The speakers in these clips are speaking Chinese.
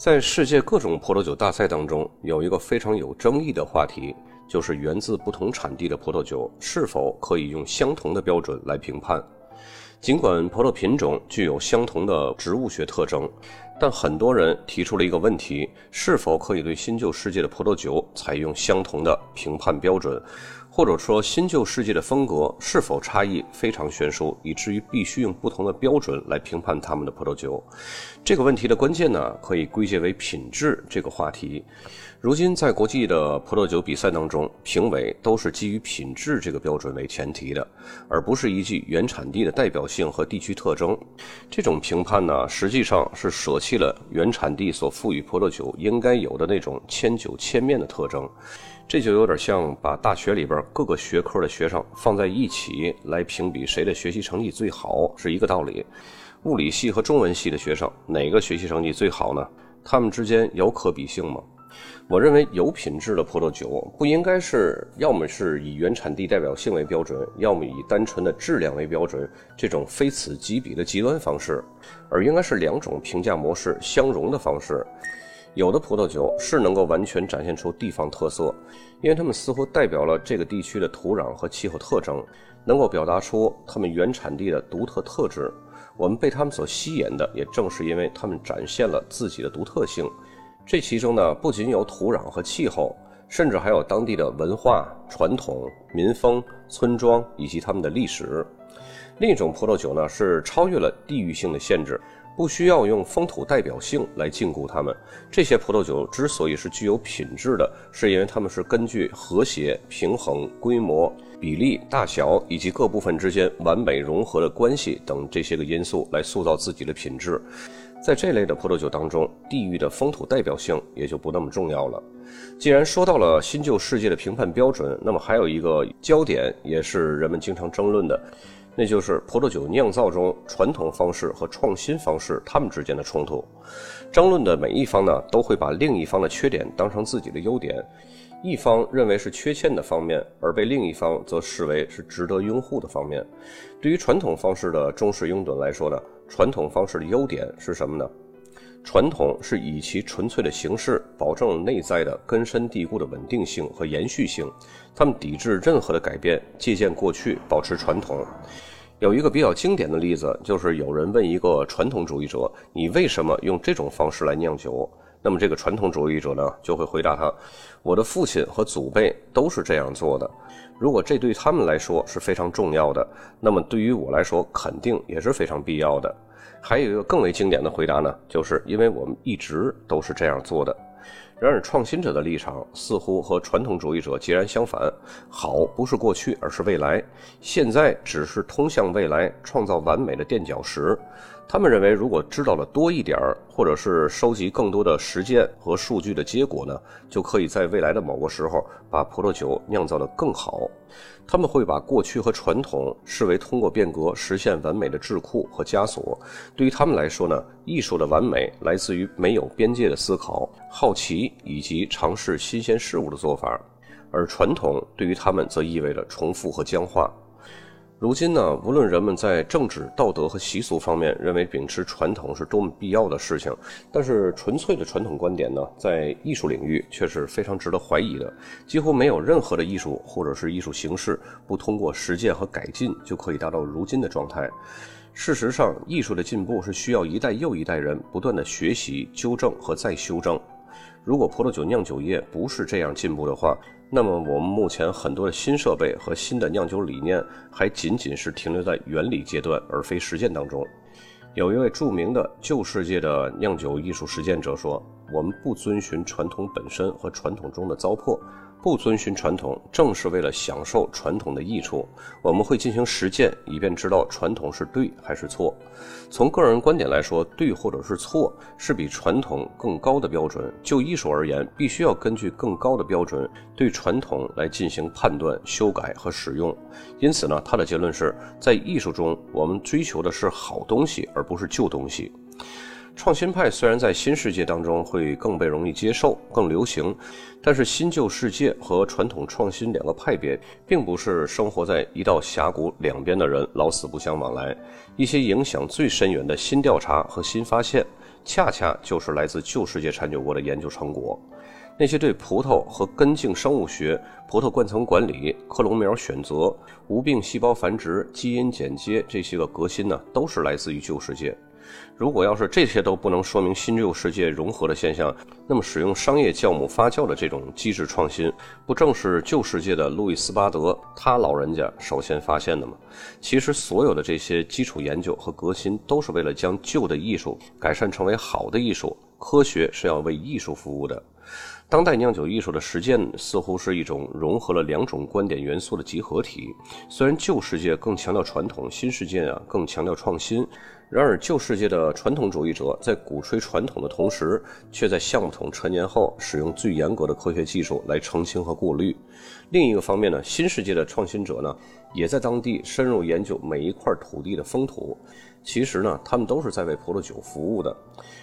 在世界各种葡萄酒大赛当中，有一个非常有争议的话题，就是源自不同产地的葡萄酒是否可以用相同的标准来评判。尽管葡萄品种具有相同的植物学特征，但很多人提出了一个问题：是否可以对新旧世界的葡萄酒采用相同的评判标准？或者说，新旧世界的风格是否差异非常悬殊，以至于必须用不同的标准来评判他们的葡萄酒？这个问题的关键呢，可以归结为品质这个话题。如今，在国际的葡萄酒比赛当中，评委都是基于品质这个标准为前提的，而不是依据原产地的代表性和地区特征。这种评判呢，实际上是舍弃弃了原产地所赋予葡萄酒应该有的那种千酒千面的特征。这就有点像把大学里边各个学科的学生放在一起来评比谁的学习成绩最好是一个道理。物理系和中文系的学生哪个学习成绩最好呢？他们之间有可比性吗？我认为有品质的葡萄酒不应该是要么是以原产地代表性为标准，要么以单纯的质量为标准这种非此即彼的极端方式，而应该是两种评价模式相融的方式。有的葡萄酒是能够完全展现出地方特色，因为它们似乎代表了这个地区的土壤和气候特征，能够表达出它们原产地的独特特质。我们被它们所吸引的，也正是因为它们展现了自己的独特性。这其中呢，不仅有土壤和气候，甚至还有当地的文化、传统、民风、村庄以及他们的历史。另一种葡萄酒呢，是超越了地域性的限制。不需要用风土代表性来禁锢它们。这些葡萄酒之所以是具有品质的，是因为它们是根据和谐、平衡、规模、比例、大小以及各部分之间完美融合的关系等这些个因素来塑造自己的品质。在这类的葡萄酒当中，地域的风土代表性也就不那么重要了。既然说到了新旧世界的评判标准，那么还有一个焦点也是人们经常争论的。那就是葡萄酒酿造中传统方式和创新方式它们之间的冲突。争论的每一方呢，都会把另一方的缺点当成自己的优点，一方认为是缺陷的方面，而被另一方则视为是值得拥护的方面。对于传统方式的忠实拥趸来说呢，传统方式的优点是什么呢？传统是以其纯粹的形式保证内在的根深蒂固的稳定性和延续性，他们抵制任何的改变，借鉴过去，保持传统。有一个比较经典的例子，就是有人问一个传统主义者：“你为什么用这种方式来酿酒？”那么这个传统主义者呢，就会回答他：“我的父亲和祖辈都是这样做的。如果这对他们来说是非常重要的，那么对于我来说肯定也是非常必要的。”还有一个更为经典的回答呢，就是因为我们一直都是这样做的。然而，创新者的立场似乎和传统主义者截然相反。好不是过去，而是未来。现在只是通向未来、创造完美的垫脚石。他们认为，如果知道了多一点儿，或者是收集更多的实践和数据的结果呢，就可以在未来的某个时候把葡萄酒酿造得更好。他们会把过去和传统视为通过变革实现完美的智库和枷锁。对于他们来说呢，艺术的完美来自于没有边界的思考、好奇以及尝试新鲜事物的做法，而传统对于他们则意味着重复和僵化。如今呢，无论人们在政治、道德和习俗方面认为秉持传统是多么必要的事情，但是纯粹的传统观点呢，在艺术领域却是非常值得怀疑的。几乎没有任何的艺术或者是艺术形式不通过实践和改进就可以达到如今的状态。事实上，艺术的进步是需要一代又一代人不断的学习、纠正和再修正。如果葡萄酒酿酒业不是这样进步的话，那么，我们目前很多的新设备和新的酿酒理念，还仅仅是停留在原理阶段，而非实践当中。有一位著名的旧世界的酿酒艺术实践者说：“我们不遵循传统本身和传统中的糟粕。”不遵循传统，正是为了享受传统的益处。我们会进行实践，以便知道传统是对还是错。从个人观点来说，对或者是错是比传统更高的标准。就艺术而言，必须要根据更高的标准对传统来进行判断、修改和使用。因此呢，他的结论是在艺术中，我们追求的是好东西，而不是旧东西。创新派虽然在新世界当中会更被容易接受、更流行，但是新旧世界和传统创新两个派别，并不是生活在一道峡谷两边的人老死不相往来。一些影响最深远的新调查和新发现，恰恰就是来自旧世界产酒国的研究成果。那些对葡萄和根茎生物学、葡萄冠层管理、克隆苗选择、无病细胞繁殖、基因剪接这些个革新呢，都是来自于旧世界。如果要是这些都不能说明新旧世界融合的现象，那么使用商业酵母发酵的这种机制创新，不正是旧世界的路易斯巴德他老人家首先发现的吗？其实所有的这些基础研究和革新，都是为了将旧的艺术改善成为好的艺术。科学是要为艺术服务的。当代酿酒艺术的实践似乎是一种融合了两种观点元素的集合体。虽然旧世界更强调传统，新世界啊更强调创新。然而，旧世界的传统主义者在鼓吹传统的同时，却在橡木桶陈年后使用最严格的科学技术来澄清和过滤。另一个方面呢，新世界的创新者呢，也在当地深入研究每一块土地的风土。其实呢，他们都是在为葡萄酒服务的。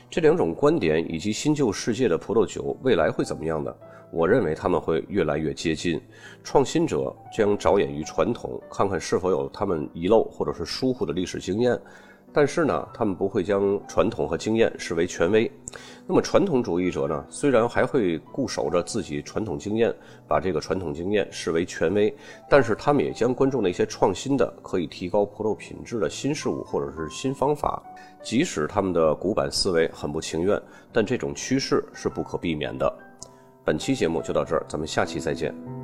这两种观点以及新旧世界的葡萄酒未来会怎么样呢？我认为他们会越来越接近。创新者将着眼于传统，看看是否有他们遗漏或者是疏忽的历史经验。但是呢，他们不会将传统和经验视为权威。那么传统主义者呢，虽然还会固守着自己传统经验，把这个传统经验视为权威，但是他们也将关注那些创新的、可以提高葡萄品质的新事物或者是新方法。即使他们的古板思维很不情愿，但这种趋势是不可避免的。本期节目就到这儿，咱们下期再见。